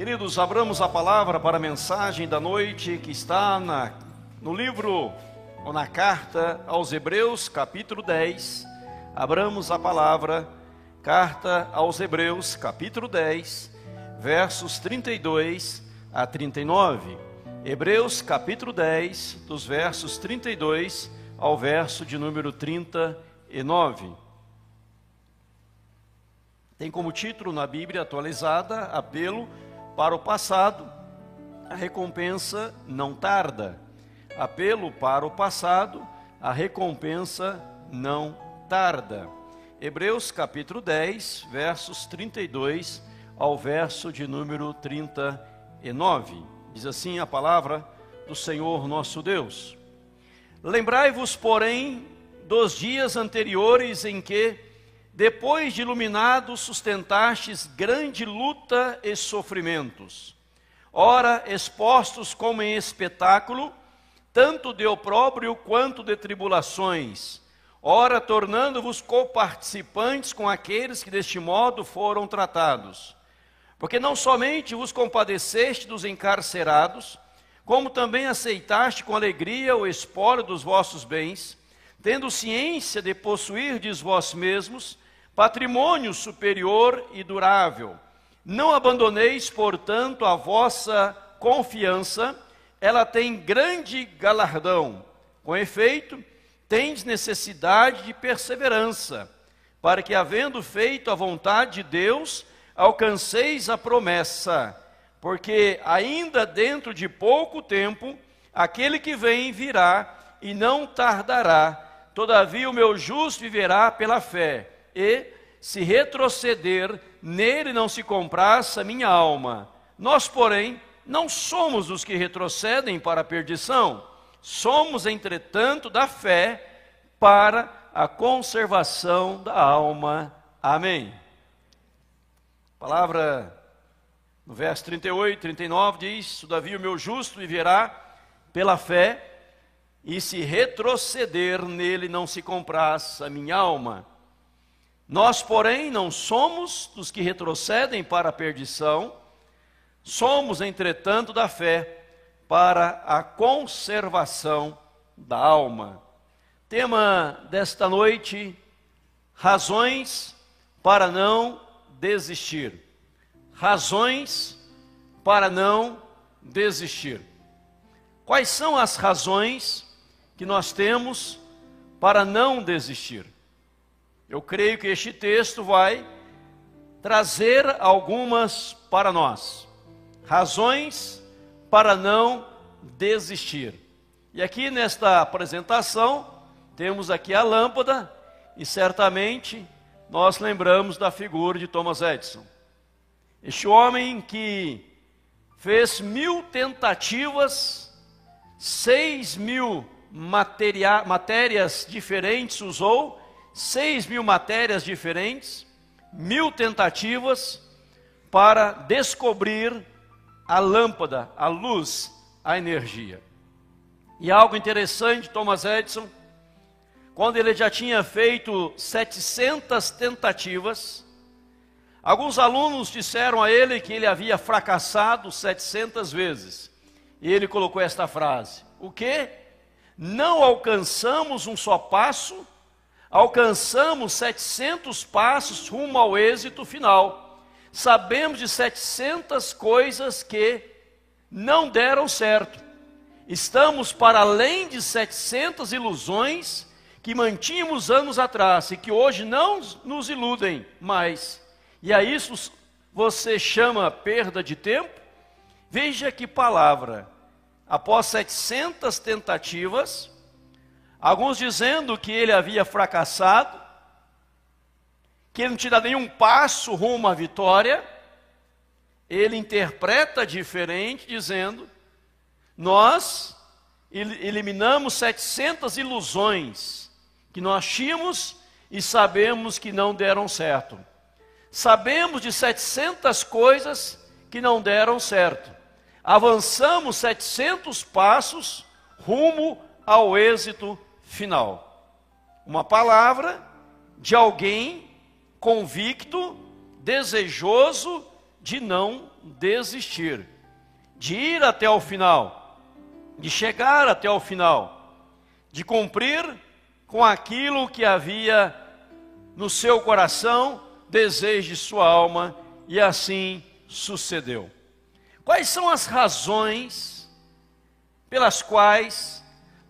Queridos, abramos a palavra para a mensagem da noite que está na, no livro ou na carta aos Hebreus, capítulo 10. Abramos a palavra, carta aos Hebreus, capítulo 10, versos 32 a 39. Hebreus, capítulo 10, dos versos 32 ao verso de número 39. Tem como título na Bíblia atualizada apelo para o passado, a recompensa não tarda. Apelo para o passado, a recompensa não tarda. Hebreus capítulo 10, versos 32 ao verso de número 39. Diz assim a palavra do Senhor nosso Deus: Lembrai-vos, porém, dos dias anteriores em que depois de iluminado, sustentastes grande luta e sofrimentos. Ora, expostos como em espetáculo, tanto de opróbrio quanto de tribulações, ora, tornando-vos coparticipantes com aqueles que deste modo foram tratados. Porque não somente vos compadeceste dos encarcerados, como também aceitaste com alegria o espólio dos vossos bens, tendo ciência de possuirdes vós mesmos patrimônio superior e durável. Não abandoneis, portanto, a vossa confiança, ela tem grande galardão. Com efeito, tens necessidade de perseverança, para que, havendo feito a vontade de Deus, alcanceis a promessa, porque ainda dentro de pouco tempo, aquele que vem virá e não tardará. Todavia, o meu justo viverá pela fé e, se retroceder, nele não se compraça minha alma. Nós, porém, não somos os que retrocedem para a perdição, somos, entretanto, da fé para a conservação da alma. Amém. Palavra no verso 38, 39 diz: Todavia o meu justo viverá pela fé, e se retroceder nele não se compraça minha alma. Nós, porém, não somos dos que retrocedem para a perdição, somos, entretanto, da fé para a conservação da alma. Tema desta noite: razões para não desistir. Razões para não desistir. Quais são as razões que nós temos para não desistir? Eu creio que este texto vai trazer algumas para nós, razões para não desistir. E aqui nesta apresentação, temos aqui a lâmpada, e certamente nós lembramos da figura de Thomas Edison. Este homem que fez mil tentativas, seis mil matérias diferentes usou, seis mil matérias diferentes, mil tentativas para descobrir a lâmpada, a luz, a energia. E algo interessante, Thomas Edison, quando ele já tinha feito 700 tentativas, alguns alunos disseram a ele que ele havia fracassado 700 vezes. E ele colocou esta frase: O que? Não alcançamos um só passo alcançamos 700 passos rumo ao êxito final. Sabemos de 700 coisas que não deram certo. Estamos para além de 700 ilusões que mantínhamos anos atrás e que hoje não nos iludem mais. E a isso você chama perda de tempo? Veja que palavra. Após 700 tentativas, Alguns dizendo que ele havia fracassado, que ele não tinha dado nenhum passo rumo à vitória. Ele interpreta diferente, dizendo: Nós eliminamos 700 ilusões que nós tínhamos e sabemos que não deram certo. Sabemos de 700 coisas que não deram certo. Avançamos 700 passos rumo ao êxito final. Uma palavra de alguém convicto, desejoso de não desistir, de ir até o final, de chegar até o final, de cumprir com aquilo que havia no seu coração, desejo de sua alma, e assim sucedeu. Quais são as razões pelas quais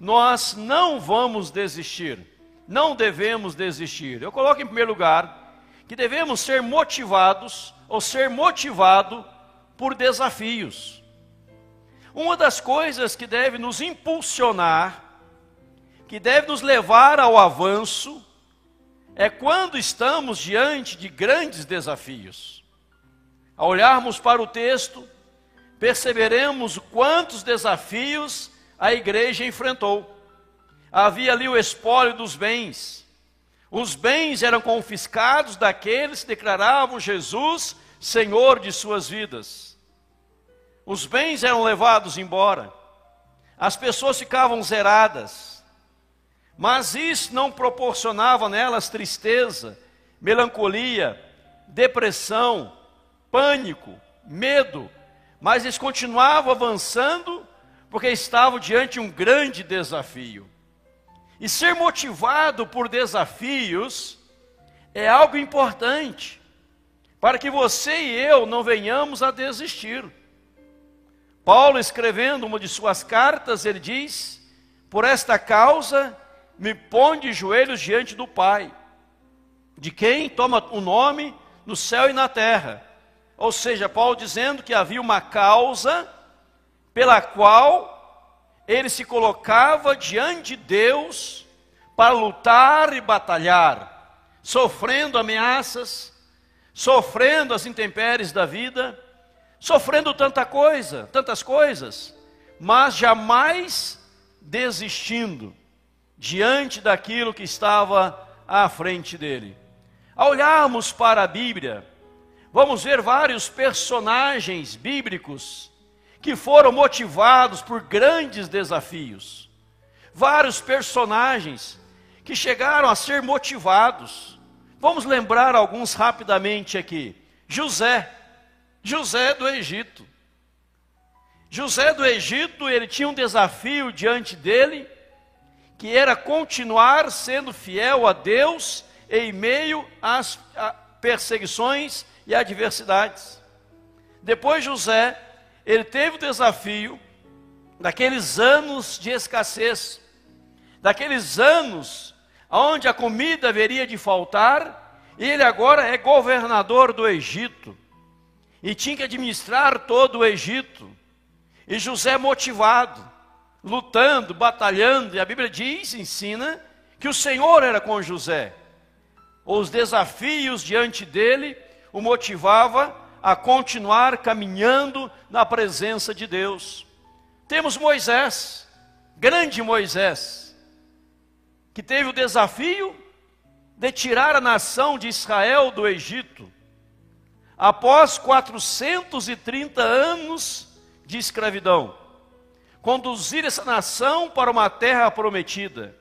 nós não vamos desistir? Não devemos desistir. Eu coloco em primeiro lugar que devemos ser motivados ou ser motivado por desafios. Uma das coisas que deve nos impulsionar, que deve nos levar ao avanço, é quando estamos diante de grandes desafios. Ao olharmos para o texto, perceberemos quantos desafios a igreja enfrentou. Havia ali o espólio dos bens. Os bens eram confiscados daqueles que declaravam Jesus Senhor de suas vidas. Os bens eram levados embora. As pessoas ficavam zeradas. Mas isso não proporcionava nelas tristeza, melancolia, depressão, pânico, medo, mas eles continuavam avançando porque estavam diante de um grande desafio. E ser motivado por desafios é algo importante para que você e eu não venhamos a desistir. Paulo, escrevendo uma de suas cartas, ele diz: Por esta causa me põe de joelhos diante do Pai, de quem toma o nome no céu e na terra ou seja, Paulo dizendo que havia uma causa pela qual ele se colocava diante de Deus para lutar e batalhar, sofrendo ameaças, sofrendo as intempéries da vida, sofrendo tanta coisa, tantas coisas, mas jamais desistindo diante daquilo que estava à frente dele. Ao olharmos para a Bíblia, vamos ver vários personagens bíblicos que foram motivados por grandes desafios. Vários personagens que chegaram a ser motivados. Vamos lembrar alguns rapidamente aqui. José, José do Egito. José do Egito, ele tinha um desafio diante dele, que era continuar sendo fiel a Deus em meio às perseguições e adversidades. Depois José, ele teve o desafio daqueles anos de escassez, daqueles anos onde a comida haveria de faltar, e ele agora é governador do Egito e tinha que administrar todo o Egito. E José motivado, lutando, batalhando, e a Bíblia diz, ensina, que o Senhor era com José. Os desafios diante dele o motivava a continuar caminhando na presença de Deus. Temos Moisés, grande Moisés, que teve o desafio de tirar a nação de Israel do Egito, após 430 anos de escravidão, conduzir essa nação para uma terra prometida,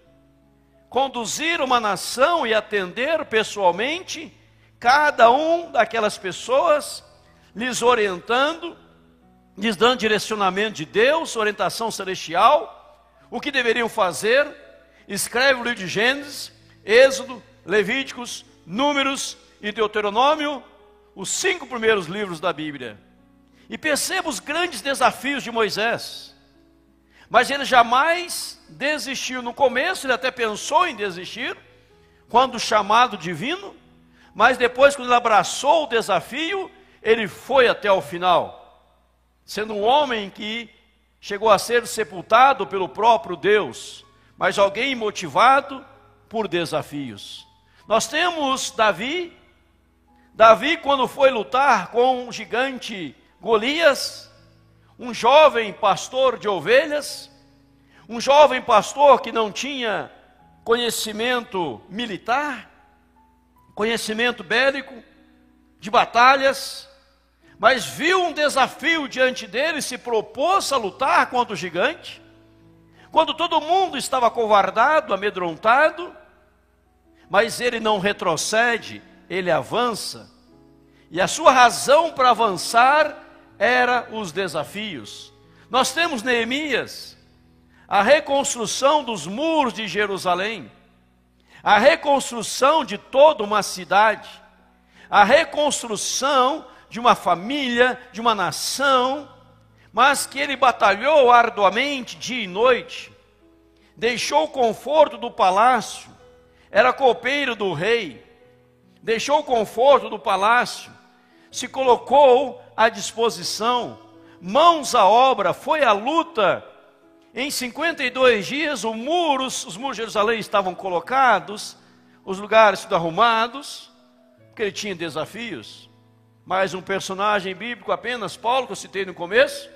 conduzir uma nação e atender pessoalmente cada um daquelas pessoas, lhes orientando, lhes dando direcionamento de Deus, orientação celestial, o que deveriam fazer. Escreve o livro de Gênesis, Êxodo, Levíticos, Números e Deuteronômio, os cinco primeiros livros da Bíblia. E perceba os grandes desafios de Moisés. Mas ele jamais desistiu. No começo, ele até pensou em desistir, quando chamado divino mas depois, quando ele abraçou o desafio, ele foi até o final, sendo um homem que chegou a ser sepultado pelo próprio Deus, mas alguém motivado por desafios. Nós temos Davi, Davi, quando foi lutar com um gigante Golias, um jovem pastor de ovelhas, um jovem pastor que não tinha conhecimento militar, conhecimento bélico, de batalhas, mas viu um desafio diante dele e se propôs a lutar contra o gigante. Quando todo mundo estava covardado, amedrontado, mas ele não retrocede, ele avança. E a sua razão para avançar era os desafios. Nós temos Neemias, a reconstrução dos muros de Jerusalém, a reconstrução de toda uma cidade, a reconstrução de uma família, de uma nação, mas que ele batalhou arduamente dia e noite, deixou o conforto do palácio, era copeiro do rei, deixou o conforto do palácio, se colocou à disposição, mãos à obra, foi à luta. Em 52 dias, os muros, os muros de Jerusalém estavam colocados, os lugares arrumados, porque ele tinha desafios. Mais um personagem bíblico apenas, Paulo, que eu citei no começo,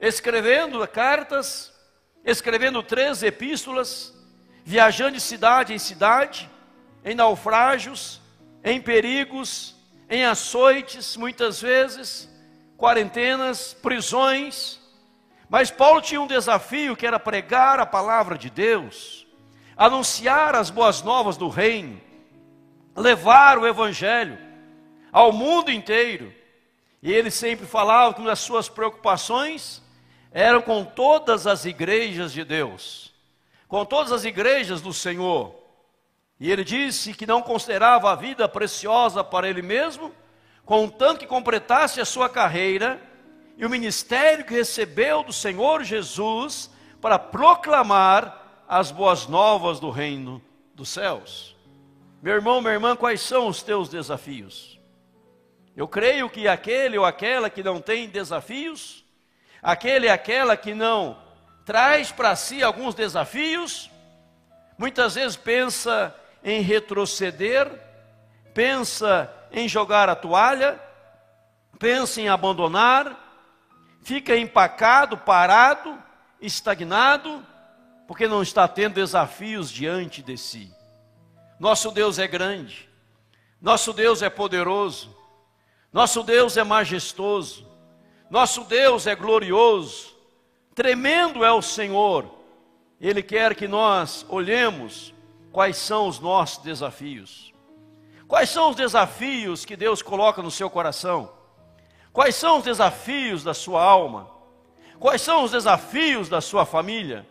escrevendo cartas, escrevendo três epístolas, viajando de cidade em cidade, em naufrágios, em perigos, em açoites, muitas vezes, quarentenas, prisões. Mas Paulo tinha um desafio que era pregar a palavra de Deus, anunciar as boas novas do reino, levar o evangelho ao mundo inteiro. E ele sempre falava que das suas preocupações eram com todas as igrejas de Deus, com todas as igrejas do Senhor. E ele disse que não considerava a vida preciosa para ele mesmo, contanto que completasse a sua carreira e o ministério que recebeu do Senhor Jesus para proclamar as boas novas do reino dos céus. Meu irmão, minha irmã, quais são os teus desafios? Eu creio que aquele ou aquela que não tem desafios, aquele e aquela que não traz para si alguns desafios, muitas vezes pensa em retroceder, pensa em jogar a toalha, pensa em abandonar, fica empacado, parado, estagnado, porque não está tendo desafios diante de si. Nosso Deus é grande, nosso Deus é poderoso, nosso Deus é majestoso, nosso Deus é glorioso, tremendo é o Senhor. Ele quer que nós olhemos quais são os nossos desafios. Quais são os desafios que Deus coloca no seu coração? Quais são os desafios da sua alma? Quais são os desafios da sua família?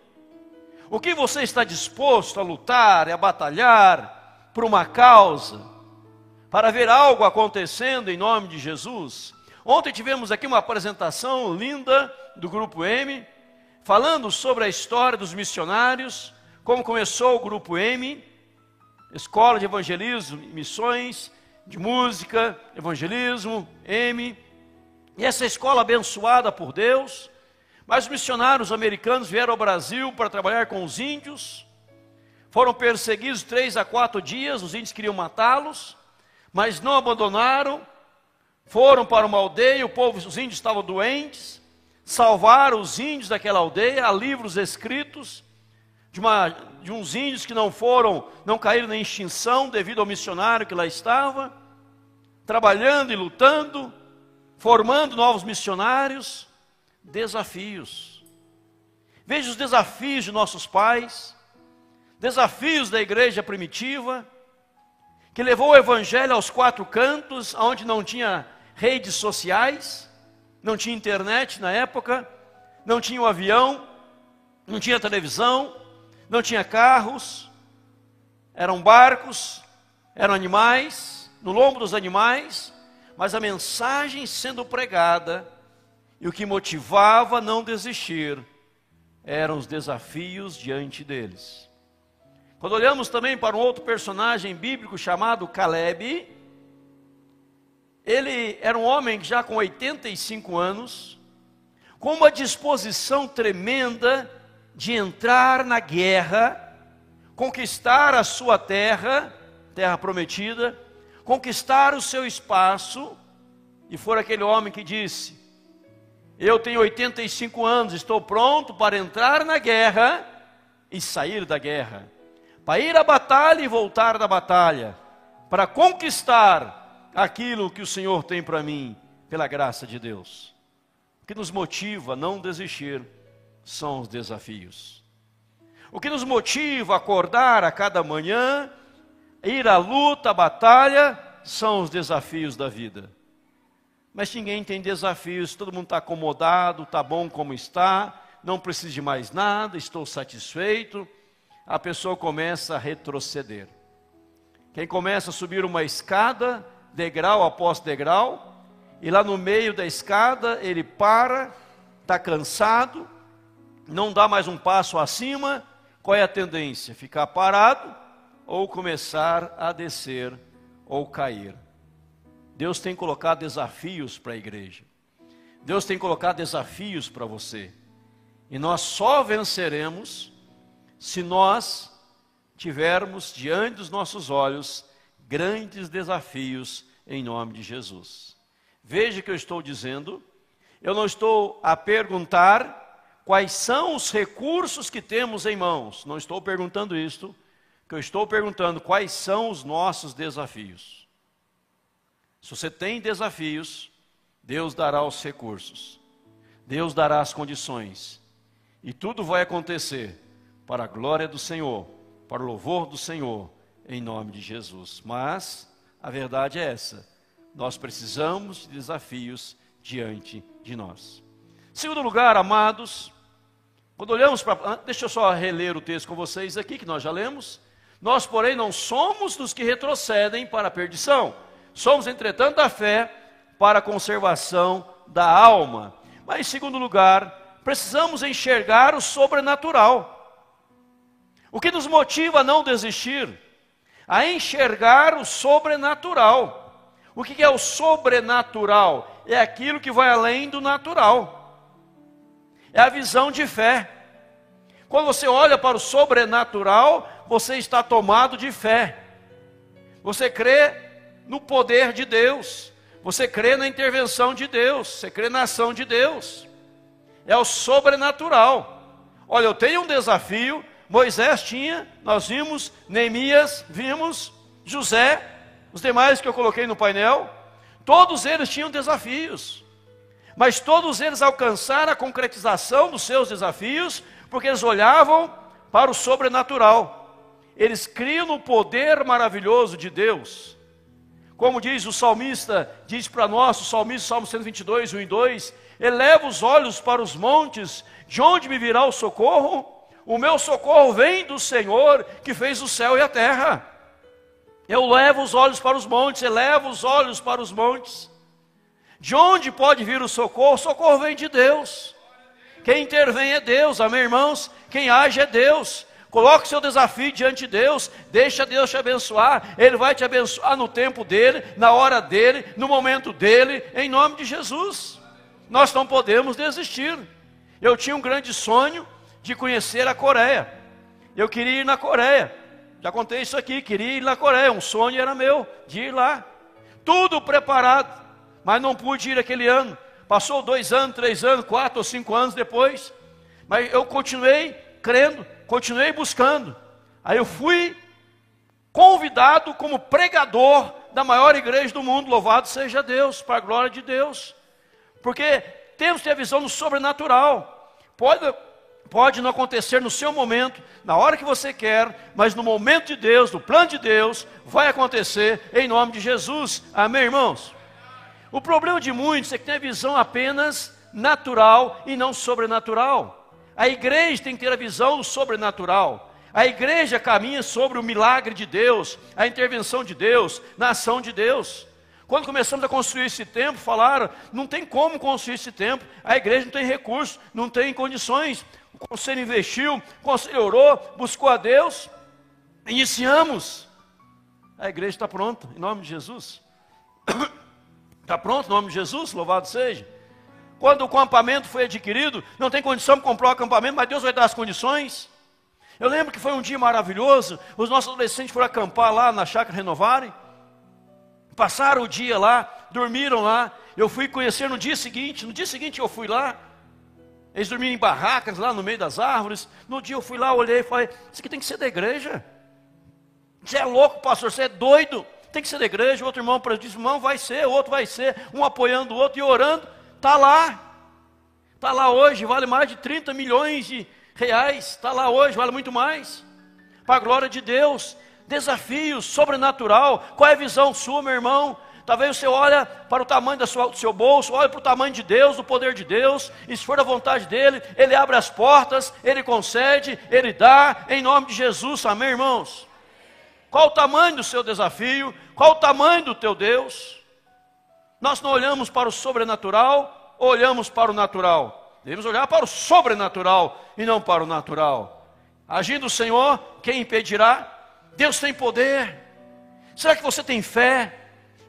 O que você está disposto a lutar e a batalhar por uma causa, para ver algo acontecendo em nome de Jesus? Ontem tivemos aqui uma apresentação linda do Grupo M, falando sobre a história dos missionários, como começou o grupo M, escola de evangelismo, missões, de música, evangelismo, M, e essa escola abençoada por Deus, mas os missionários americanos vieram ao Brasil para trabalhar com os índios, foram perseguidos três a quatro dias, os índios queriam matá-los, mas não abandonaram, foram para uma aldeia, o povo, os índios estavam doentes, salvaram os índios daquela aldeia, há livros escritos, de, uma, de uns índios que não foram, não caíram na extinção devido ao missionário que lá estava, trabalhando e lutando, formando novos missionários, desafios. Veja os desafios de nossos pais, desafios da igreja primitiva, que levou o evangelho aos quatro cantos, onde não tinha redes sociais, não tinha internet na época, não tinha um avião, não tinha televisão, não tinha carros, eram barcos, eram animais, no lombo dos animais, mas a mensagem sendo pregada e o que motivava a não desistir eram os desafios diante deles. Quando olhamos também para um outro personagem bíblico chamado Caleb, ele era um homem já com 85 anos, com uma disposição tremenda de entrar na guerra, conquistar a sua terra, terra prometida, conquistar o seu espaço, e for aquele homem que disse: Eu tenho 85 anos, estou pronto para entrar na guerra e sair da guerra, para ir à batalha e voltar da batalha, para conquistar aquilo que o Senhor tem para mim, pela graça de Deus. O que nos motiva a não desistir são os desafios. O que nos motiva a acordar a cada manhã, ir à luta, à batalha, são os desafios da vida. Mas ninguém tem desafios, todo mundo está acomodado, está bom como está, não preciso de mais nada, estou satisfeito. A pessoa começa a retroceder. Quem começa a subir uma escada, degrau após degrau, e lá no meio da escada ele para, está cansado, não dá mais um passo acima, qual é a tendência? Ficar parado ou começar a descer ou cair. Deus tem colocado desafios para a igreja. Deus tem colocado desafios para você. E nós só venceremos se nós tivermos diante dos nossos olhos grandes desafios em nome de Jesus. Veja que eu estou dizendo, eu não estou a perguntar quais são os recursos que temos em mãos, não estou perguntando isto, que eu estou perguntando quais são os nossos desafios. Se você tem desafios, Deus dará os recursos, Deus dará as condições, e tudo vai acontecer para a glória do Senhor, para o louvor do Senhor, em nome de Jesus. Mas a verdade é essa: nós precisamos de desafios diante de nós. Segundo lugar, amados, quando olhamos para. Deixa eu só reler o texto com vocês aqui, que nós já lemos. Nós, porém, não somos dos que retrocedem para a perdição, somos, entretanto, da fé para a conservação da alma. Mas, em segundo lugar, precisamos enxergar o sobrenatural. O que nos motiva a não desistir? A enxergar o sobrenatural. O que é o sobrenatural? É aquilo que vai além do natural. É a visão de fé. Quando você olha para o sobrenatural, você está tomado de fé. Você crê no poder de Deus. Você crê na intervenção de Deus. Você crê na ação de Deus é o sobrenatural. Olha, eu tenho um desafio. Moisés tinha, nós vimos, Neemias, vimos, José, os demais que eu coloquei no painel, todos eles tinham desafios, mas todos eles alcançaram a concretização dos seus desafios, porque eles olhavam para o sobrenatural, eles criam no poder maravilhoso de Deus. Como diz o salmista, diz para nós, o salmista, Salmo 122, 1 e 2, eleva os olhos para os montes, de onde me virá o socorro? O meu socorro vem do Senhor que fez o céu e a terra. Eu levo os olhos para os montes, elevo os olhos para os montes. De onde pode vir o socorro? O socorro vem de Deus. Quem intervém é Deus, amém, irmãos? Quem age é Deus. Coloque seu desafio diante de Deus, deixa Deus te abençoar. Ele vai te abençoar no tempo dele, na hora dele, no momento dele, em nome de Jesus nós não podemos desistir. Eu tinha um grande sonho de conhecer a Coreia. Eu queria ir na Coreia. Já contei isso aqui, queria ir na Coreia. Um sonho era meu de ir lá. Tudo preparado, mas não pude ir aquele ano. Passou dois anos, três anos, quatro ou cinco anos depois. Mas eu continuei crendo, continuei buscando. Aí eu fui convidado como pregador da maior igreja do mundo. Louvado seja Deus, para a glória de Deus. Porque temos que ter a visão do sobrenatural. Pode, pode não acontecer no seu momento, na hora que você quer, mas no momento de Deus, no plano de Deus, vai acontecer em nome de Jesus. Amém, irmãos? O problema de muitos é que tem a visão apenas natural e não sobrenatural. A igreja tem que ter a visão do sobrenatural. A igreja caminha sobre o milagre de Deus, a intervenção de Deus, na ação de Deus. Quando começamos a construir esse templo, falaram: não tem como construir esse templo, a igreja não tem recursos, não tem condições. O conselho investiu, o conselho orou, buscou a Deus, iniciamos. A igreja está pronta, em nome de Jesus. Está pronto, em nome de Jesus, louvado seja. Quando o acampamento foi adquirido, não tem condição de comprar o acampamento, mas Deus vai dar as condições. Eu lembro que foi um dia maravilhoso, os nossos adolescentes foram acampar lá na chácara Renovarem. Passaram o dia lá, dormiram lá. Eu fui conhecer no dia seguinte. No dia seguinte eu fui lá. Eles dormiam em barracas lá no meio das árvores. No dia eu fui lá, olhei e falei: Isso aqui tem que ser da igreja. Você é louco, pastor, você é doido. Tem que ser da igreja. Outro irmão disse: Irmão, vai ser, outro vai ser. Um apoiando o outro e orando. Está lá. Está lá hoje, vale mais de 30 milhões de reais. Está lá hoje, vale muito mais. Para a glória de Deus. desafio sobrenatural. Qual é a visão sua, meu irmão? Talvez você olha para o tamanho do seu bolso, olha para o tamanho de Deus, do poder de Deus, e se for da vontade dele, ele abre as portas, ele concede, ele dá, em nome de Jesus, amém, irmãos? Qual o tamanho do seu desafio? Qual o tamanho do teu Deus? Nós não olhamos para o sobrenatural, olhamos para o natural. Devemos olhar para o sobrenatural e não para o natural. Agindo o Senhor, quem impedirá? Deus tem poder. Será que você tem fé?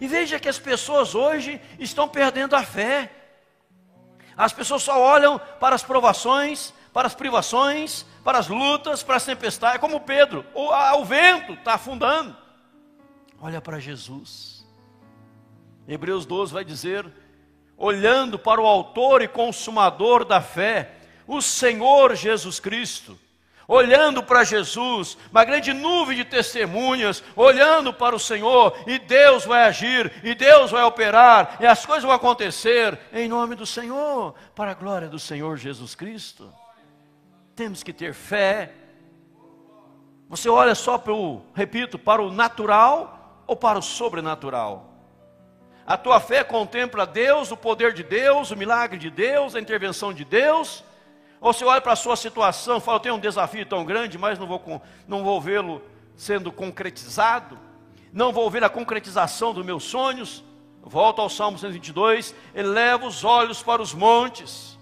E veja que as pessoas hoje estão perdendo a fé. As pessoas só olham para as provações, para as privações, para as lutas, para as tempestades, como Pedro, o, a, o vento está afundando. Olha para Jesus. Hebreus 12 vai dizer: olhando para o Autor e Consumador da fé, o Senhor Jesus Cristo olhando para Jesus, uma grande nuvem de testemunhas, olhando para o Senhor, e Deus vai agir, e Deus vai operar, e as coisas vão acontecer em nome do Senhor, para a glória do Senhor Jesus Cristo. Temos que ter fé. Você olha só para o, repito, para o natural ou para o sobrenatural? A tua fé contempla Deus, o poder de Deus, o milagre de Deus, a intervenção de Deus, ou você olha para a sua situação e fala, eu tenho um desafio tão grande, mas não vou, não vou vê-lo sendo concretizado, não vou ver a concretização dos meus sonhos. Volta ao Salmo 122, eleva os olhos para os montes.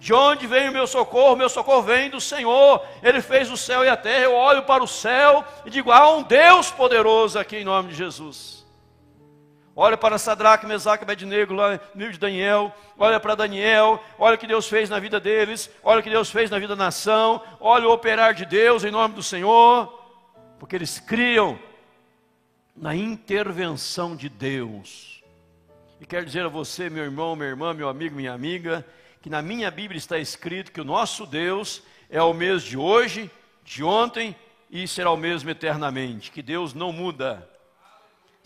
De onde vem o meu socorro? Meu socorro vem do Senhor. Ele fez o céu e a terra. Eu olho para o céu e digo: há um Deus poderoso aqui em nome de Jesus. Olha para Sadraque, Mesaque, Abednego, lá no livro de Daniel. Olha para Daniel. Olha o que Deus fez na vida deles. Olha o que Deus fez na vida da nação. Olha o operar de Deus em nome do Senhor. Porque eles criam na intervenção de Deus. E quero dizer a você, meu irmão, minha irmã, meu amigo, minha amiga, que na minha Bíblia está escrito que o nosso Deus é o mesmo de hoje, de ontem e será o mesmo eternamente. Que Deus não muda.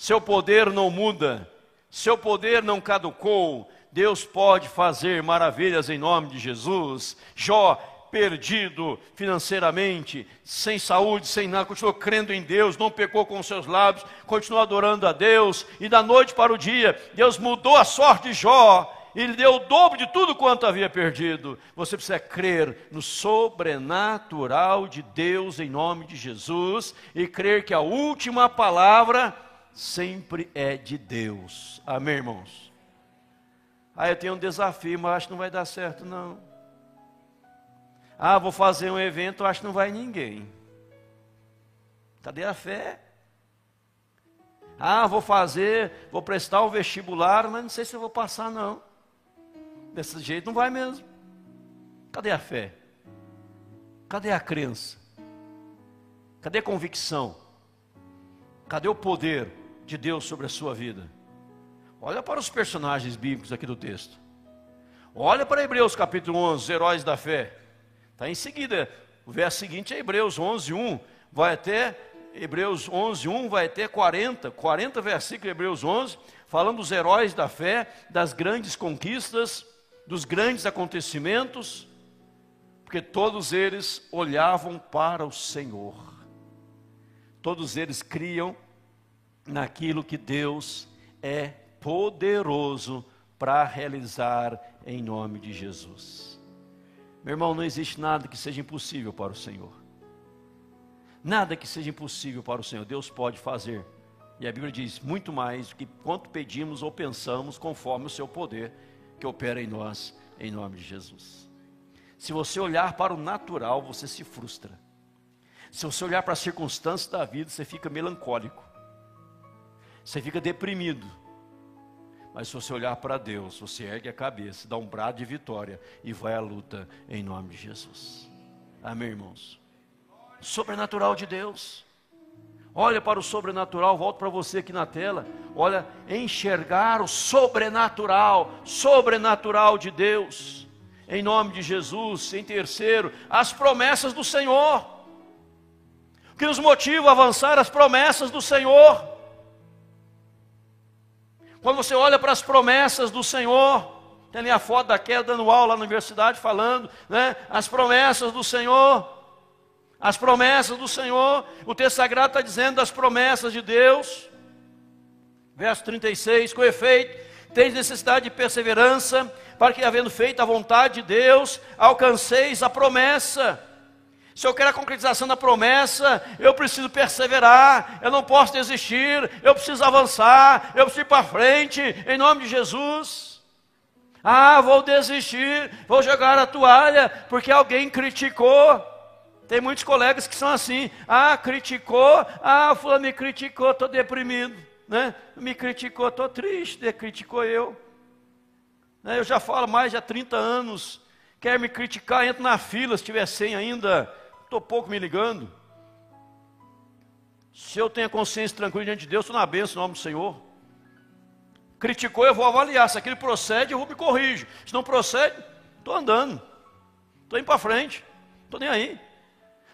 Seu poder não muda, seu poder não caducou. Deus pode fazer maravilhas em nome de Jesus. Jó, perdido financeiramente, sem saúde, sem nada, continuou crendo em Deus, não pecou com seus lábios, continuou adorando a Deus, e da noite para o dia, Deus mudou a sorte de Jó, e lhe deu o dobro de tudo quanto havia perdido. Você precisa crer no sobrenatural de Deus em nome de Jesus, e crer que a última palavra sempre é de Deus. Amém, irmãos? Ah, eu tenho um desafio, mas acho que não vai dar certo, não. Ah, vou fazer um evento, acho que não vai ninguém. Cadê a fé? Ah, vou fazer, vou prestar o vestibular, mas não sei se eu vou passar, não. Desse jeito não vai mesmo. Cadê a fé? Cadê a crença? Cadê a convicção? Cadê o poder? De Deus sobre a sua vida. Olha para os personagens bíblicos aqui do texto. Olha para Hebreus capítulo 11, os heróis da fé. Está em seguida, o verso seguinte é Hebreus 11, 1. Vai até Hebreus 11, 1, vai até 40, 40 versículos de Hebreus 11, falando dos heróis da fé, das grandes conquistas, dos grandes acontecimentos, porque todos eles olhavam para o Senhor. Todos eles criam naquilo que Deus é poderoso para realizar em nome de Jesus. Meu irmão, não existe nada que seja impossível para o Senhor. Nada que seja impossível para o Senhor, Deus pode fazer. E a Bíblia diz muito mais do que quanto pedimos ou pensamos, conforme o seu poder que opera em nós, em nome de Jesus. Se você olhar para o natural, você se frustra. Se você olhar para as circunstâncias da vida, você fica melancólico você fica deprimido. Mas se você olhar para Deus, você ergue a cabeça, dá um brado de vitória e vai à luta em nome de Jesus. Amém, irmãos? Sobrenatural de Deus. Olha para o sobrenatural, volto para você aqui na tela. Olha, enxergar o sobrenatural, sobrenatural de Deus. Em nome de Jesus. Em terceiro, as promessas do Senhor. O que nos motiva a avançar as promessas do Senhor. Quando você olha para as promessas do Senhor, tem ali a foto da queda dando aula na universidade falando, né? As promessas do Senhor. As promessas do Senhor, o texto sagrado está dizendo das promessas de Deus. Verso 36, com efeito, tens necessidade de perseverança, para que, havendo feito a vontade de Deus, alcanceis a promessa. Se eu quero a concretização da promessa, eu preciso perseverar, eu não posso desistir, eu preciso avançar, eu preciso ir para frente, em nome de Jesus. Ah, vou desistir, vou jogar a toalha, porque alguém criticou. Tem muitos colegas que são assim. Ah, criticou, ah, fulano me criticou, estou deprimido. Né? Me criticou, estou triste, criticou eu. Né? Eu já falo mais de 30 anos. Quer me criticar, entra na fila, se tiver sem ainda estou pouco me ligando. Se eu tenho a consciência tranquila diante de Deus, estou na bênção no nome do Senhor. Criticou, eu vou avaliar. Se aquele procede, eu vou me corrigir. Se não procede, estou andando. Estou indo para frente. Estou nem aí.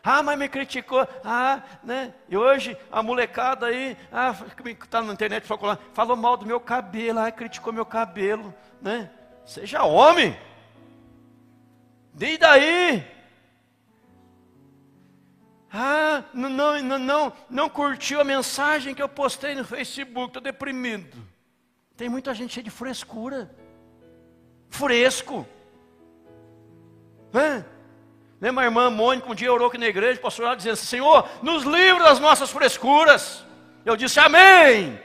Ah, mas me criticou. Ah, né? E hoje a molecada aí, ah, está na internet falou, falou mal do meu cabelo, ah, criticou meu cabelo, né? Seja homem. E daí? Ah, não, não, não, não curtiu a mensagem que eu postei no Facebook, estou deprimido. Tem muita gente cheia de frescura. Fresco. É? Lembra a irmã Mônica, um dia orou aqui na igreja, o pastor lá dizendo assim, Senhor, nos livra das nossas frescuras. Eu disse, amém.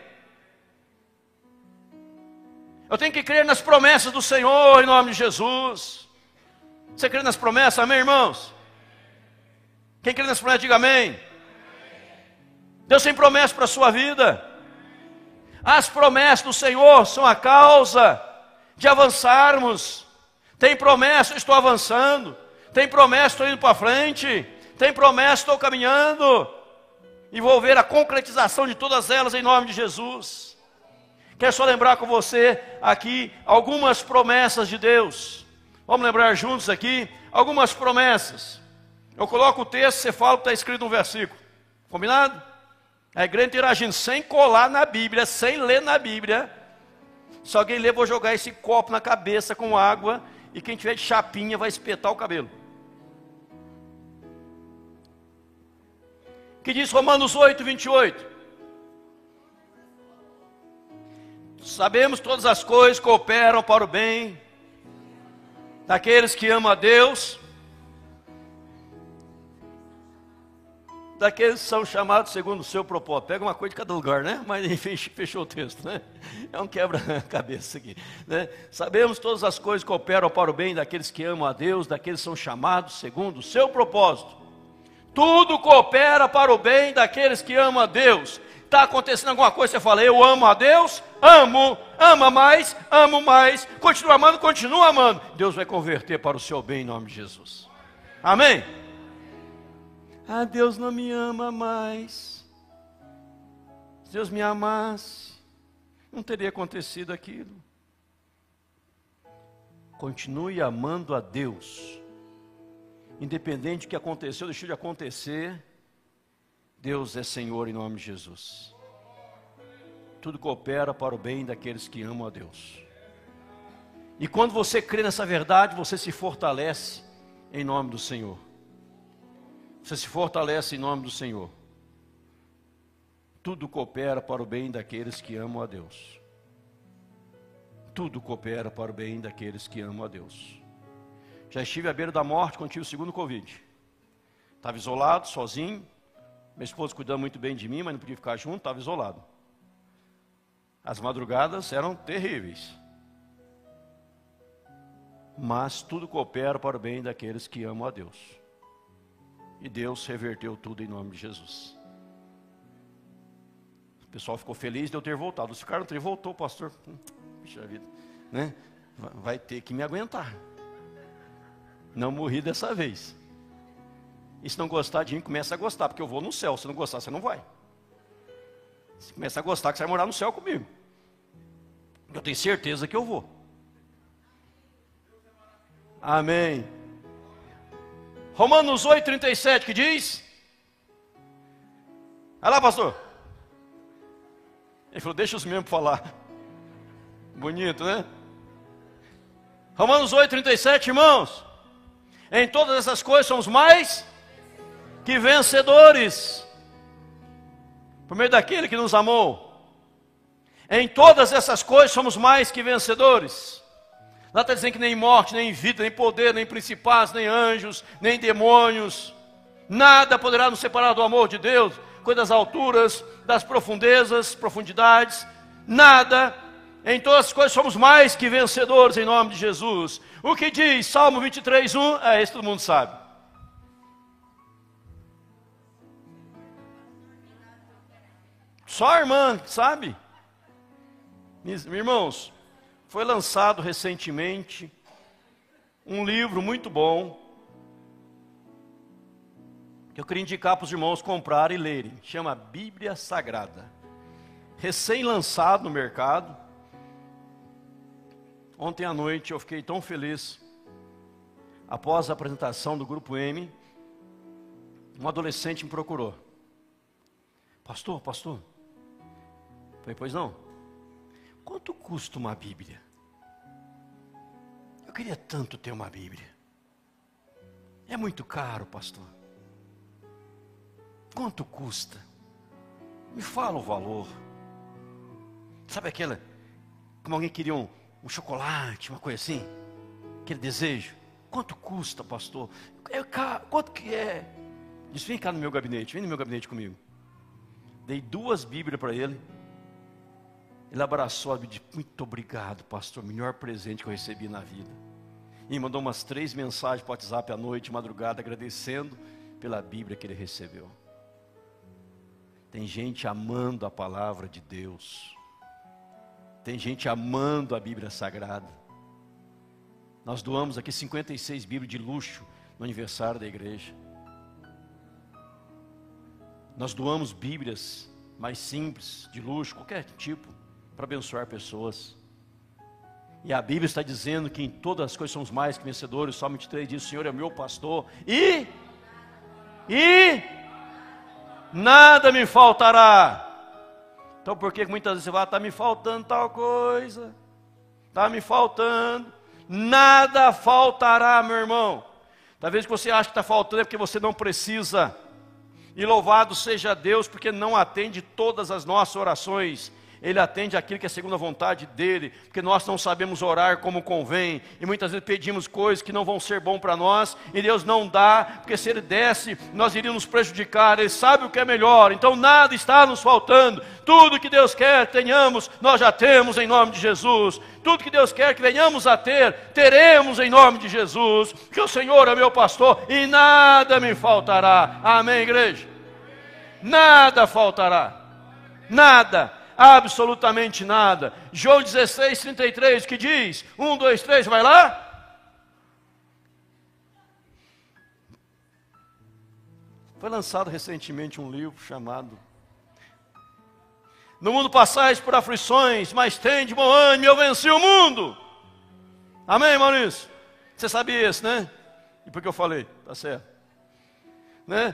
Eu tenho que crer nas promessas do Senhor, em nome de Jesus. Você crê nas promessas, amém, irmãos? Quem crê nessa promessa, diga amém. Deus tem promessa para a sua vida. As promessas do Senhor são a causa de avançarmos. Tem promessa, estou avançando. Tem promessa, estou indo para frente. Tem promessa, estou caminhando. E vou ver a concretização de todas elas em nome de Jesus. Quero só lembrar com você aqui algumas promessas de Deus. Vamos lembrar juntos aqui algumas promessas. Eu coloco o texto, você fala que está escrito no versículo. Combinado? A igreja interagindo sem colar na Bíblia, sem ler na Bíblia. Se alguém ler, vou jogar esse copo na cabeça com água. E quem tiver de chapinha vai espetar o cabelo. Que diz Romanos 8, 28. Sabemos todas as coisas cooperam para o bem daqueles que amam a Deus daqueles que são chamados segundo o seu propósito. Pega uma coisa de cada lugar, né? Mas enfim, fechou o texto, né? É um quebra-cabeça aqui. Né? Sabemos todas as coisas que operam para o bem daqueles que amam a Deus, daqueles que são chamados segundo o seu propósito. Tudo coopera para o bem daqueles que amam a Deus. Está acontecendo alguma coisa, você fala, eu amo a Deus, amo, ama mais, amo mais, continua amando, continua amando. Deus vai converter para o seu bem em nome de Jesus. Amém? Ah, Deus não me ama mais. Se Deus me amasse, não teria acontecido aquilo. Continue amando a Deus. Independente do que aconteceu, deixou de acontecer, Deus é Senhor em nome de Jesus. Tudo coopera para o bem daqueles que amam a Deus. E quando você crê nessa verdade, você se fortalece em nome do Senhor. Você se fortalece em nome do Senhor. Tudo coopera para o bem daqueles que amam a Deus. Tudo coopera para o bem daqueles que amam a Deus. Já estive à beira da morte quando tive o segundo Covid. Estava isolado, sozinho. Minha esposa cuidando muito bem de mim, mas não podia ficar junto, estava isolado. As madrugadas eram terríveis. Mas tudo coopera para o bem daqueles que amam a Deus. E Deus reverteu tudo em nome de Jesus. O pessoal ficou feliz de eu ter voltado. Os caras não voltou, pastor. Hum, puxa vida, né? Vai ter que me aguentar. Não morri dessa vez. E se não gostar de mim, começa a gostar, porque eu vou no céu. Se não gostar, você não vai. Se começa a gostar, que você vai morar no céu comigo. Eu tenho certeza que eu vou. Amém. Romanos 8, 37, que diz? Olha lá, pastor. Ele falou, deixa os membros falar. Bonito, né? Romanos 8, 37, irmãos. Em todas essas coisas somos mais que vencedores, por meio daquele que nos amou. Em todas essas coisas somos mais que vencedores. Lá está dizendo que nem morte, nem vida, nem poder, nem principados, nem anjos, nem demônios, nada poderá nos separar do amor de Deus, coisas das alturas, das profundezas, profundidades, nada. Em todas as coisas somos mais que vencedores em nome de Jesus. O que diz Salmo 23, 1? É, esse todo mundo sabe. Só a irmã sabe. Irmãos, foi lançado recentemente um livro muito bom que eu queria indicar para os irmãos comprarem e lerem. Chama Bíblia Sagrada. Recém-lançado no mercado. Ontem à noite eu fiquei tão feliz. Após a apresentação do grupo M, um adolescente me procurou. Pastor, pastor, Falei, pois não? Quanto custa uma Bíblia? Eu queria tanto ter uma Bíblia. É muito caro, pastor. Quanto custa? Me fala o valor. Sabe aquela, como alguém queria um, um chocolate, uma coisa assim? Aquele desejo. Quanto custa, pastor? É caro. Quanto que é? Disse, vem cá no meu gabinete, vem no meu gabinete comigo. Dei duas Bíblias para ele. Ele abraçou e disse: Muito obrigado, pastor. Melhor presente que eu recebi na vida. E mandou umas três mensagens para o WhatsApp à noite, madrugada, agradecendo pela Bíblia que ele recebeu. Tem gente amando a palavra de Deus. Tem gente amando a Bíblia Sagrada. Nós doamos aqui 56 Bíblias de luxo no aniversário da igreja. Nós doamos Bíblias mais simples, de luxo, qualquer tipo para abençoar pessoas. E a Bíblia está dizendo que em todas as coisas somos mais que vencedores. Salmo 23 diz: O Senhor é meu pastor e. E. Nada me faltará. Então por que muitas vezes você vai, está me faltando tal coisa? Está me faltando. Nada faltará, meu irmão. Talvez que você ache que está faltando é porque você não precisa. E louvado seja Deus, porque não atende todas as nossas orações. Ele atende aquilo que é segundo a vontade dele, porque nós não sabemos orar como convém, e muitas vezes pedimos coisas que não vão ser bom para nós, e Deus não dá, porque se ele desse, nós iríamos prejudicar, ele sabe o que é melhor, então nada está nos faltando, tudo que Deus quer tenhamos, nós já temos em nome de Jesus, tudo que Deus quer que venhamos a ter, teremos em nome de Jesus, que o Senhor é meu pastor e nada me faltará, amém, igreja? Nada faltará, nada absolutamente nada. João 16, 33, que diz: 1, 2, 3, vai lá. Foi lançado recentemente um livro chamado No mundo passais por aflições, mas tem de bom ânimo, eu venci o mundo. Amém, Maurício? Você sabia isso, né? E por que eu falei? Tá certo. Né?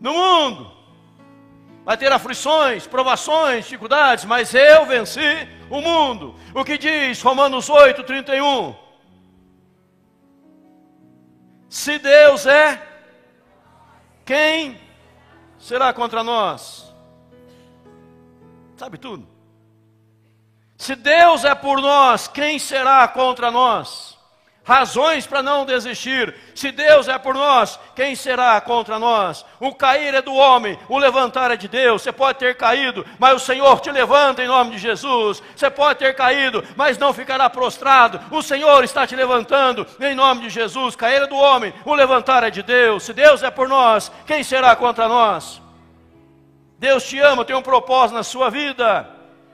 No mundo vai ter aflições, provações, dificuldades, mas eu venci o mundo. O que diz Romanos 8, 31? Se Deus é, quem será contra nós? Sabe tudo. Se Deus é por nós, quem será contra nós? Razões para não desistir. Se Deus é por nós, quem será contra nós? O cair é do homem, o levantar é de Deus. Você pode ter caído, mas o Senhor te levanta em nome de Jesus. Você pode ter caído, mas não ficará prostrado. O Senhor está te levantando em nome de Jesus. Cair é do homem, o levantar é de Deus. Se Deus é por nós, quem será contra nós? Deus te ama, tem um propósito na sua vida.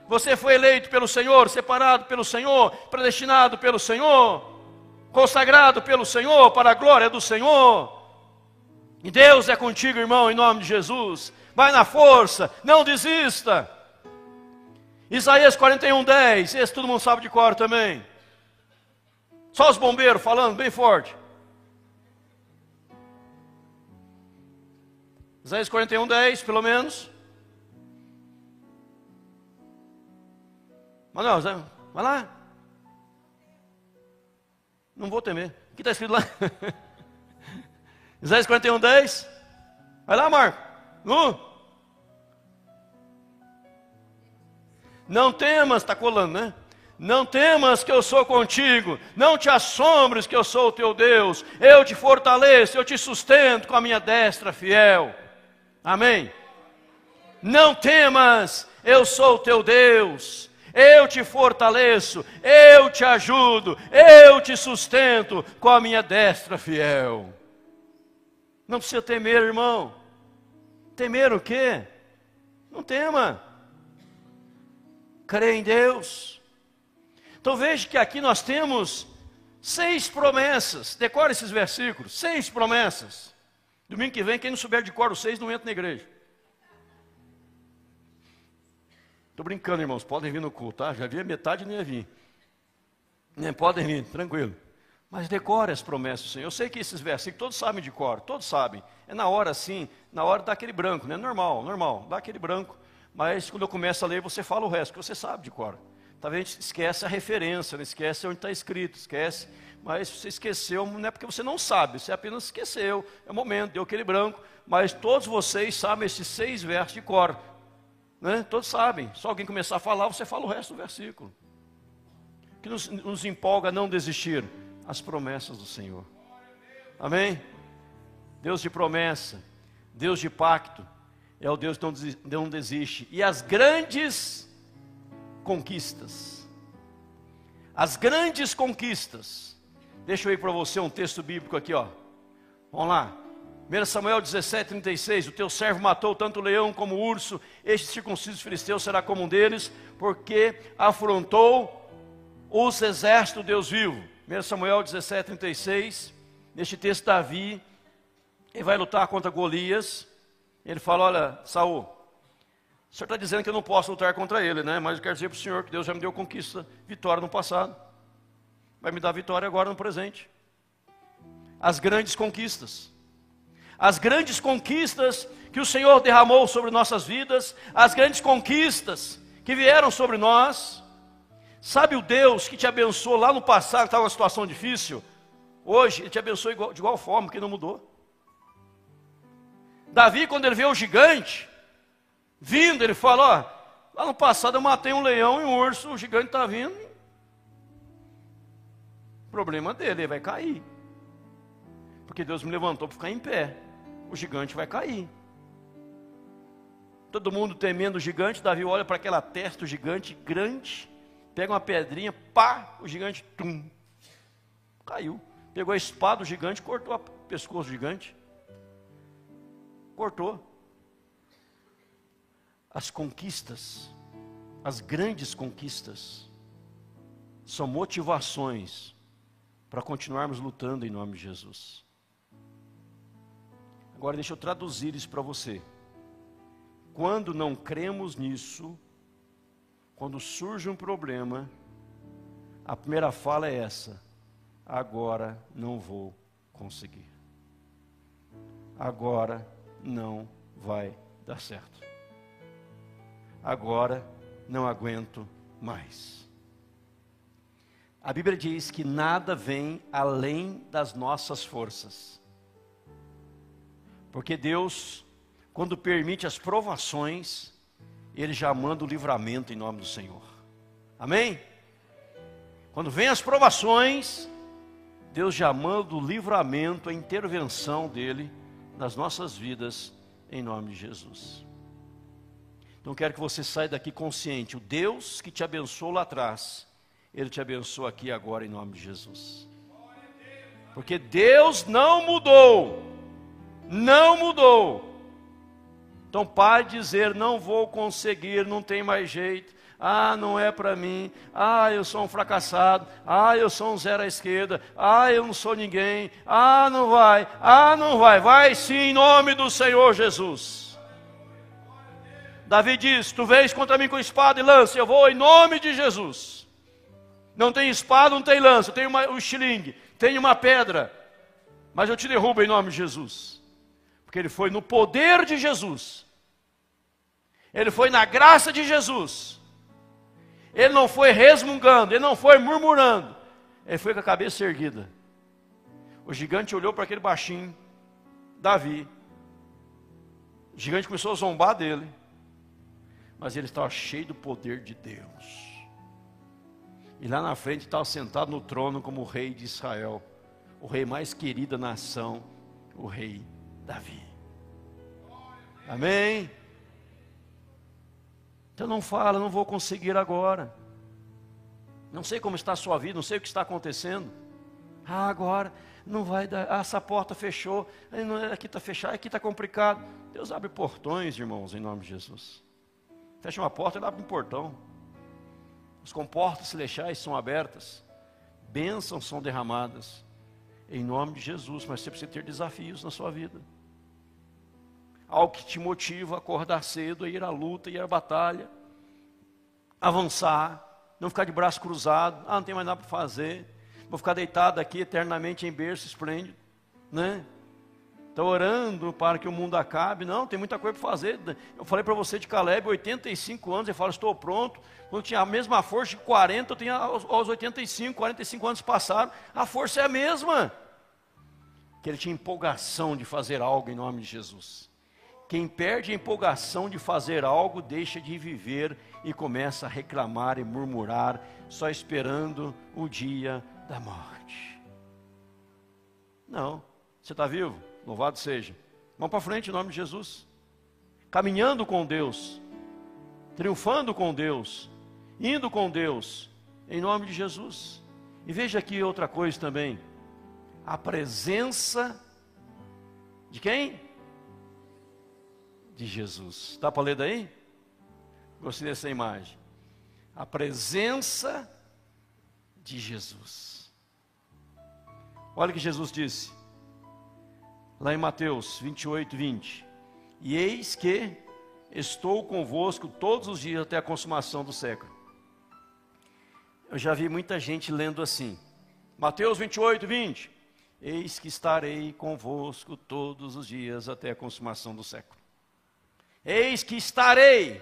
Você foi eleito pelo Senhor, separado pelo Senhor, predestinado pelo Senhor consagrado pelo Senhor, para a glória do Senhor. E Deus é contigo, irmão, em nome de Jesus. Vai na força, não desista. Isaías 41, 10. Esse todo mundo sabe de cor também. Só os bombeiros falando bem forte. Isaías 41, 10, pelo menos. Manuel, vai lá. Não vou temer. O que está escrito lá? Isaías 41, 10. Vai lá, Marco. Lu. Não temas, está colando, né? Não temas que eu sou contigo, não te assombres que eu sou o teu Deus, eu te fortaleço, eu te sustento com a minha destra fiel. Amém? Não temas, eu sou o teu Deus, eu te fortaleço, eu te ajudo, eu te sustento com a minha destra fiel. Não precisa temer, irmão. Temer o quê? Não tema. Crê em Deus. Então veja que aqui nós temos seis promessas. Decore esses versículos. Seis promessas. Domingo que vem, quem não souber de cor os seis, não entra na igreja. Estou brincando, irmãos. Podem vir no culto, tá? Já vi a metade, nem ia vir. Nem podem vir, tranquilo. Mas decore as promessas Senhor. Eu sei que esses versículos todos sabem de cor, todos sabem. É na hora assim, na hora dá aquele branco, né? Normal, normal, dá aquele branco. Mas quando eu começo a ler, você fala o resto, que você sabe de cor. Talvez a gente esquece a referência, não esquece onde está escrito, esquece. Mas você esqueceu, não é porque você não sabe, você apenas esqueceu. É o momento, deu aquele branco. Mas todos vocês sabem esses seis versos de cor. Né? Todos sabem. Só alguém começar a falar, você fala o resto do versículo. Que nos, nos empolga não desistir as promessas do Senhor. Amém? Deus de promessa, Deus de pacto, é o Deus que não desiste. E as grandes conquistas, as grandes conquistas. Deixa eu ir para você um texto bíblico aqui, ó. Vamos lá. 1 Samuel 17, 36, o teu servo matou tanto o leão como o urso, este circunciso filisteu será como um deles, porque afrontou os exércitos do Deus vivo. 1 Samuel 17, 36, neste texto Davi, ele vai lutar contra Golias, ele fala, olha, Saul, o senhor está dizendo que eu não posso lutar contra ele, né? Mas eu quero dizer para o senhor que Deus já me deu conquista, vitória no passado, vai me dar vitória agora no presente. As grandes conquistas as grandes conquistas que o Senhor derramou sobre nossas vidas, as grandes conquistas que vieram sobre nós. Sabe o Deus que te abençoou lá no passado, estava uma situação difícil? Hoje, Ele te abençoa igual, de igual forma, que não mudou. Davi, quando ele vê o gigante vindo, ele fala: Ó, lá no passado eu matei um leão e um urso, o gigante está vindo. Problema dele, ele vai cair. Porque Deus me levantou para ficar em pé o gigante vai cair. Todo mundo temendo o gigante, Davi olha para aquela testa do gigante grande, pega uma pedrinha, pá, o gigante, tum, caiu. Pegou a espada do gigante, cortou o pescoço do gigante. Cortou. As conquistas, as grandes conquistas, são motivações para continuarmos lutando em nome de Jesus. Agora deixa eu traduzir isso para você. Quando não cremos nisso, quando surge um problema, a primeira fala é essa: agora não vou conseguir. Agora não vai dar certo. Agora não aguento mais. A Bíblia diz que nada vem além das nossas forças. Porque Deus, quando permite as provações, Ele já manda o livramento em nome do Senhor. Amém? Quando vem as provações, Deus já manda o livramento, a intervenção dEle nas nossas vidas, em nome de Jesus. Então quero que você saia daqui consciente, o Deus que te abençoou lá atrás, Ele te abençoa aqui agora em nome de Jesus. Porque Deus não mudou não mudou. Então pare dizer, não vou conseguir, não tem mais jeito. Ah, não é para mim. Ah, eu sou um fracassado. Ah, eu sou um zero à esquerda. Ah, eu não sou ninguém. Ah, não vai. Ah, não vai. Vai sim, em nome do Senhor Jesus. Davi diz: Tu vês contra mim com espada e lança. Eu vou em nome de Jesus. Não tem espada, não tem lança. Tem um estilingue, tem uma pedra. Mas eu te derrubo em nome de Jesus. Porque ele foi no poder de Jesus. Ele foi na graça de Jesus. Ele não foi resmungando, ele não foi murmurando. Ele foi com a cabeça erguida. O gigante olhou para aquele baixinho, Davi, O gigante começou a zombar dele. Mas ele estava cheio do poder de Deus. E lá na frente estava sentado no trono como o rei de Israel, o rei mais querido da nação, o rei Davi. Amém? Então não fala, não vou conseguir agora. Não sei como está a sua vida, não sei o que está acontecendo. Ah, agora não vai dar. Ah, essa porta fechou. Aqui está fechado, aqui está complicado. Deus abre portões, irmãos, em nome de Jesus. Fecha uma porta, ele abre um portão. As comportas celestiais são abertas. Bênçãos são derramadas. Em nome de Jesus. Mas você precisa ter desafios na sua vida. Algo que te motiva a acordar cedo, a ir à luta, ir à batalha. Avançar. Não ficar de braço cruzado. Ah, não tem mais nada para fazer vou ficar deitado aqui eternamente em berço esplêndido, né? Estou orando para que o mundo acabe. Não, tem muita coisa para fazer. Eu falei para você de Caleb, 85 anos, ele fala, estou pronto. Quando tinha a mesma força de 40, eu tinha aos 85, 45 anos passaram, a força é a mesma. Que ele tinha empolgação de fazer algo em nome de Jesus. Quem perde a empolgação de fazer algo, deixa de viver e começa a reclamar e murmurar, só esperando o dia da morte. Não, você está vivo, louvado seja. Vamos para frente em nome de Jesus. Caminhando com Deus, triunfando com Deus, indo com Deus, em nome de Jesus. E veja aqui outra coisa também: a presença de quem? De Jesus. Está para ler daí? Gostei dessa imagem. A presença de Jesus. Olha o que Jesus disse, lá em Mateus 28, 20: E eis que estou convosco todos os dias até a consumação do século. Eu já vi muita gente lendo assim, Mateus 28, 20: Eis que estarei convosco todos os dias até a consumação do século. Eis que estarei.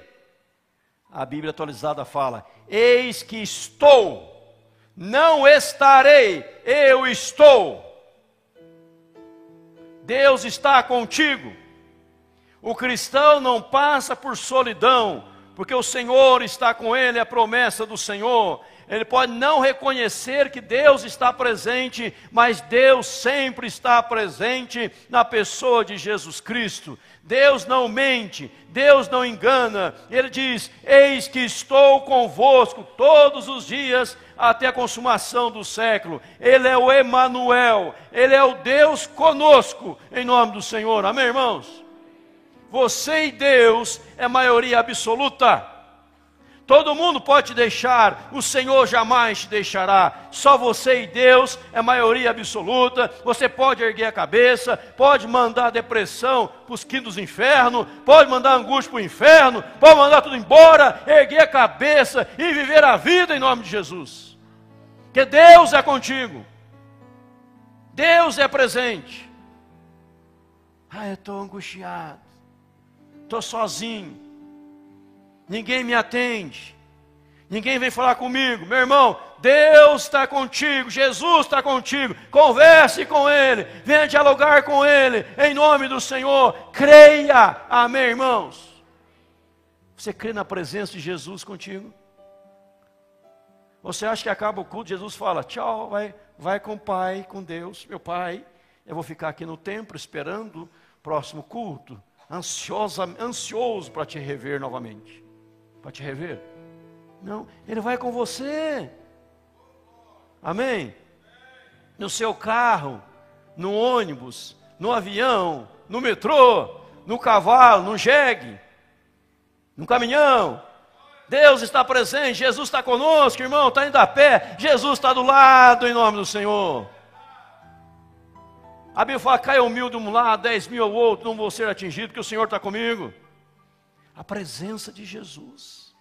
A Bíblia atualizada fala: Eis que estou não estarei, eu estou. Deus está contigo. O cristão não passa por solidão, porque o Senhor está com ele, a promessa do Senhor. Ele pode não reconhecer que Deus está presente, mas Deus sempre está presente na pessoa de Jesus Cristo. Deus não mente, Deus não engana. Ele diz: Eis que estou convosco todos os dias até a consumação do século. Ele é o Emanuel, ele é o Deus conosco, em nome do Senhor. Amém, irmãos? Você e Deus é maioria absoluta. Todo mundo pode deixar, o Senhor jamais te deixará. Só você e Deus é maioria absoluta. Você pode erguer a cabeça, pode mandar depressão para os quintos do inferno, pode mandar angústia para o inferno, pode mandar tudo embora, erguer a cabeça e viver a vida em nome de Jesus. Que Deus é contigo. Deus é presente. Ah, eu estou angustiado. Estou sozinho. Ninguém me atende. Ninguém vem falar comigo. Meu irmão, Deus está contigo. Jesus está contigo. Converse com Ele. Venha dialogar com Ele. Em nome do Senhor. Creia. Amém, irmãos. Você crê na presença de Jesus contigo? Você acha que acaba o culto, Jesus fala: tchau, vai, vai com o Pai, com Deus, meu Pai. Eu vou ficar aqui no templo esperando o próximo culto, ansiosa, ansioso para te rever novamente. Para te rever? Não, Ele vai com você. Amém? No seu carro, no ônibus, no avião, no metrô, no cavalo, no jegue, no caminhão, Deus está presente, Jesus está conosco, irmão, está indo a pé, Jesus está do lado, em nome do Senhor. A Bíblia fala: caiam mil de um lado, dez mil ao outro, não vou ser atingido, porque o Senhor está comigo. A presença de Jesus,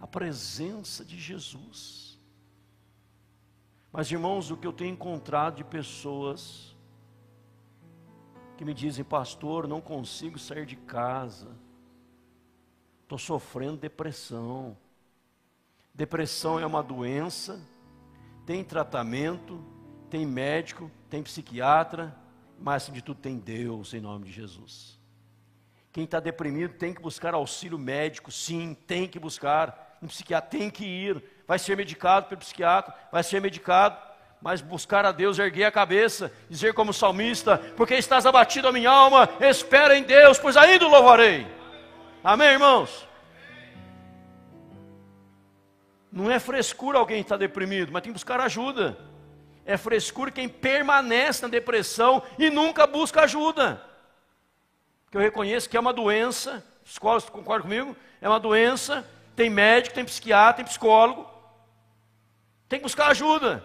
a presença de Jesus. Mas, irmãos, o que eu tenho encontrado de pessoas que me dizem, pastor, não consigo sair de casa Estou sofrendo depressão. Depressão é uma doença, tem tratamento, tem médico, tem psiquiatra, mas acima de tudo tem Deus em nome de Jesus. Quem está deprimido tem que buscar auxílio médico, sim, tem que buscar. Um psiquiatra tem que ir, vai ser medicado pelo psiquiatra, vai ser medicado, mas buscar a Deus, erguer a cabeça, dizer como salmista: Porque estás abatido a minha alma, espera em Deus, pois ainda o louvarei. Amém, irmãos? Não é frescura alguém estar deprimido, mas tem que buscar ajuda. É frescura quem permanece na depressão e nunca busca ajuda. Porque eu reconheço que é uma doença, psicólogos concordam comigo? É uma doença, tem médico, tem psiquiatra, tem psicólogo. Tem que buscar ajuda.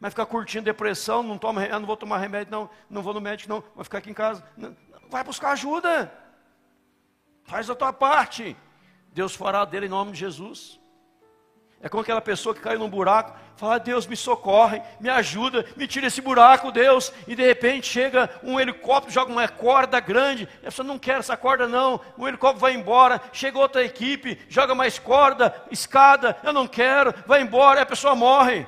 Mas ficar curtindo depressão, não toma, não vou tomar remédio, não, não vou no médico, não, vou ficar aqui em casa. Não, vai buscar ajuda. Faz a tua parte. Deus fará dele em nome de Jesus. É como aquela pessoa que caiu num buraco, fala: Deus me socorre, me ajuda, me tira esse buraco, Deus. E de repente chega um helicóptero, joga uma corda grande. A pessoa não quer essa corda, não. O helicóptero vai embora. Chega outra equipe, joga mais corda, escada. Eu não quero, vai embora. E a pessoa morre.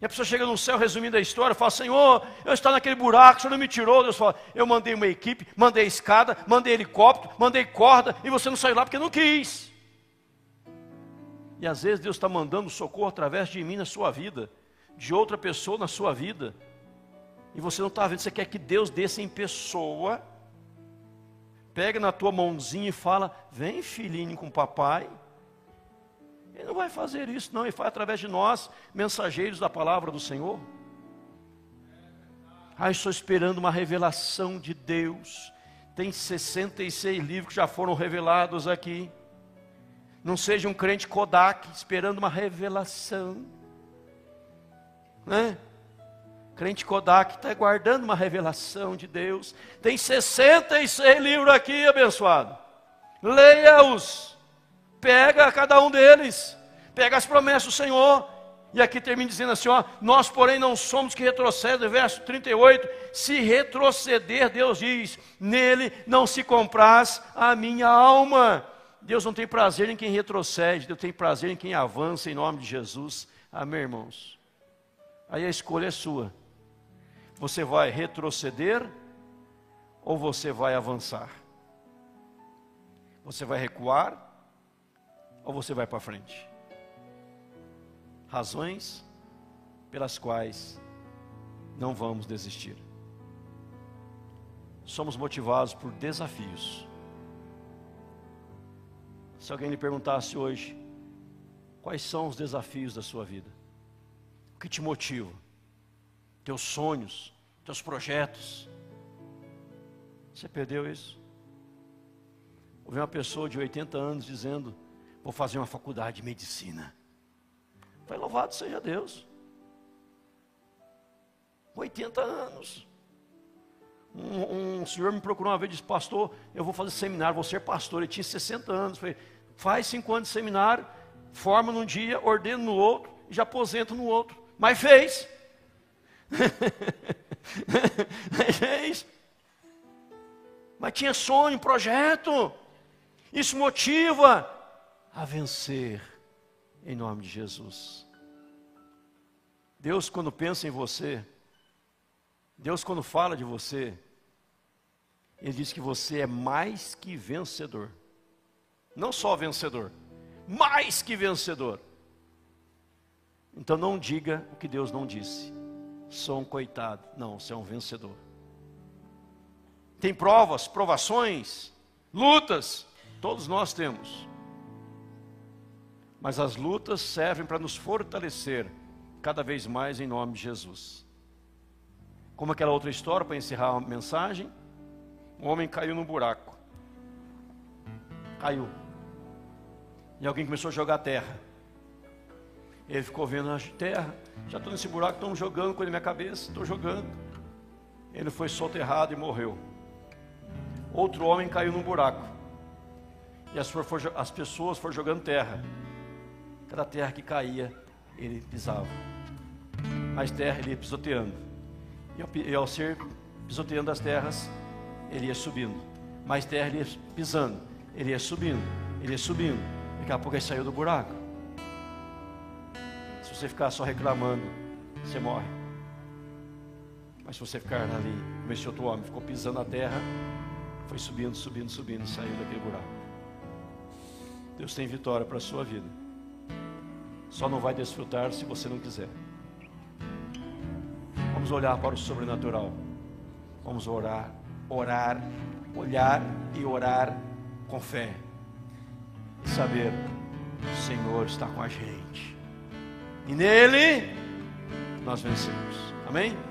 E a pessoa chega no céu, resumindo a história, fala: Senhor, eu estou naquele buraco, o Senhor não me tirou. Deus fala: Eu mandei uma equipe, mandei escada, mandei helicóptero, mandei corda, e você não saiu lá porque não quis. E às vezes Deus está mandando socorro através de mim na sua vida, de outra pessoa na sua vida. E você não está vendo, você quer que Deus desça em pessoa, pega na tua mãozinha e fala: Vem, filhinho, com papai. Ele não vai fazer isso, não, ele faz através de nós, mensageiros da palavra do Senhor. Ah, estou esperando uma revelação de Deus. Tem 66 livros que já foram revelados aqui. Não seja um crente Kodak esperando uma revelação. Né? Crente Kodak está guardando uma revelação de Deus. Tem 66 livros aqui, abençoado. Leia-os. Pega cada um deles. Pega as promessas do Senhor. E aqui termina dizendo assim: ó, nós, porém, não somos que retrocedem, verso 38. Se retroceder, Deus diz: nele não se compraz a minha alma. Deus não tem prazer em quem retrocede, Deus tem prazer em quem avança em nome de Jesus. Amém, irmãos? Aí a escolha é sua. Você vai retroceder ou você vai avançar? Você vai recuar ou você vai para frente? Razões pelas quais não vamos desistir. Somos motivados por desafios. Se alguém lhe perguntasse hoje, quais são os desafios da sua vida? O que te motiva? Teus sonhos, teus projetos. Você perdeu isso? Ouvi uma pessoa de 80 anos dizendo: Vou fazer uma faculdade de medicina. Foi louvado seja Deus. 80 anos. Um, um, senhor me procurou uma vez e disse, pastor, eu vou fazer seminário, vou ser pastor. Ele tinha 60 anos. Falei, faz cinco anos de seminário, forma num dia, ordena no outro, e já aposenta no outro. Mas fez. Mas fez. Mas tinha sonho, projeto. Isso motiva a vencer em nome de Jesus. Deus, quando pensa em você, Deus, quando fala de você, Ele diz que você é mais que vencedor. Não só vencedor, mais que vencedor. Então não diga o que Deus não disse. Sou um coitado. Não, você é um vencedor. Tem provas, provações, lutas. Todos nós temos. Mas as lutas servem para nos fortalecer cada vez mais em nome de Jesus. Como aquela outra história, para encerrar a mensagem: um homem caiu num buraco. Caiu. E alguém começou a jogar terra. Ele ficou vendo a terra. Já estou nesse buraco, estão jogando com ele na minha cabeça. Estou jogando. Ele foi soterrado e morreu. Outro homem caiu num buraco. E as, as pessoas foram jogando terra. Cada terra que caía, ele pisava. Mais terra ele ia pisoteando. E ao ser pisoteando as terras, ele ia subindo. Mais terra ele ia pisando. Ele ia subindo. Ele ia subindo. Daqui a pouco ele saiu do buraco. Se você ficar só reclamando, você morre. Mas se você ficar ali, como esse outro homem ficou pisando a terra, Foi subindo, subindo, subindo, saiu daquele buraco. Deus tem vitória para a sua vida. Só não vai desfrutar se você não quiser. Vamos olhar para o sobrenatural. Vamos orar, orar, olhar e orar com fé. E saber, o Senhor está com a gente. E nele nós vencemos. Amém?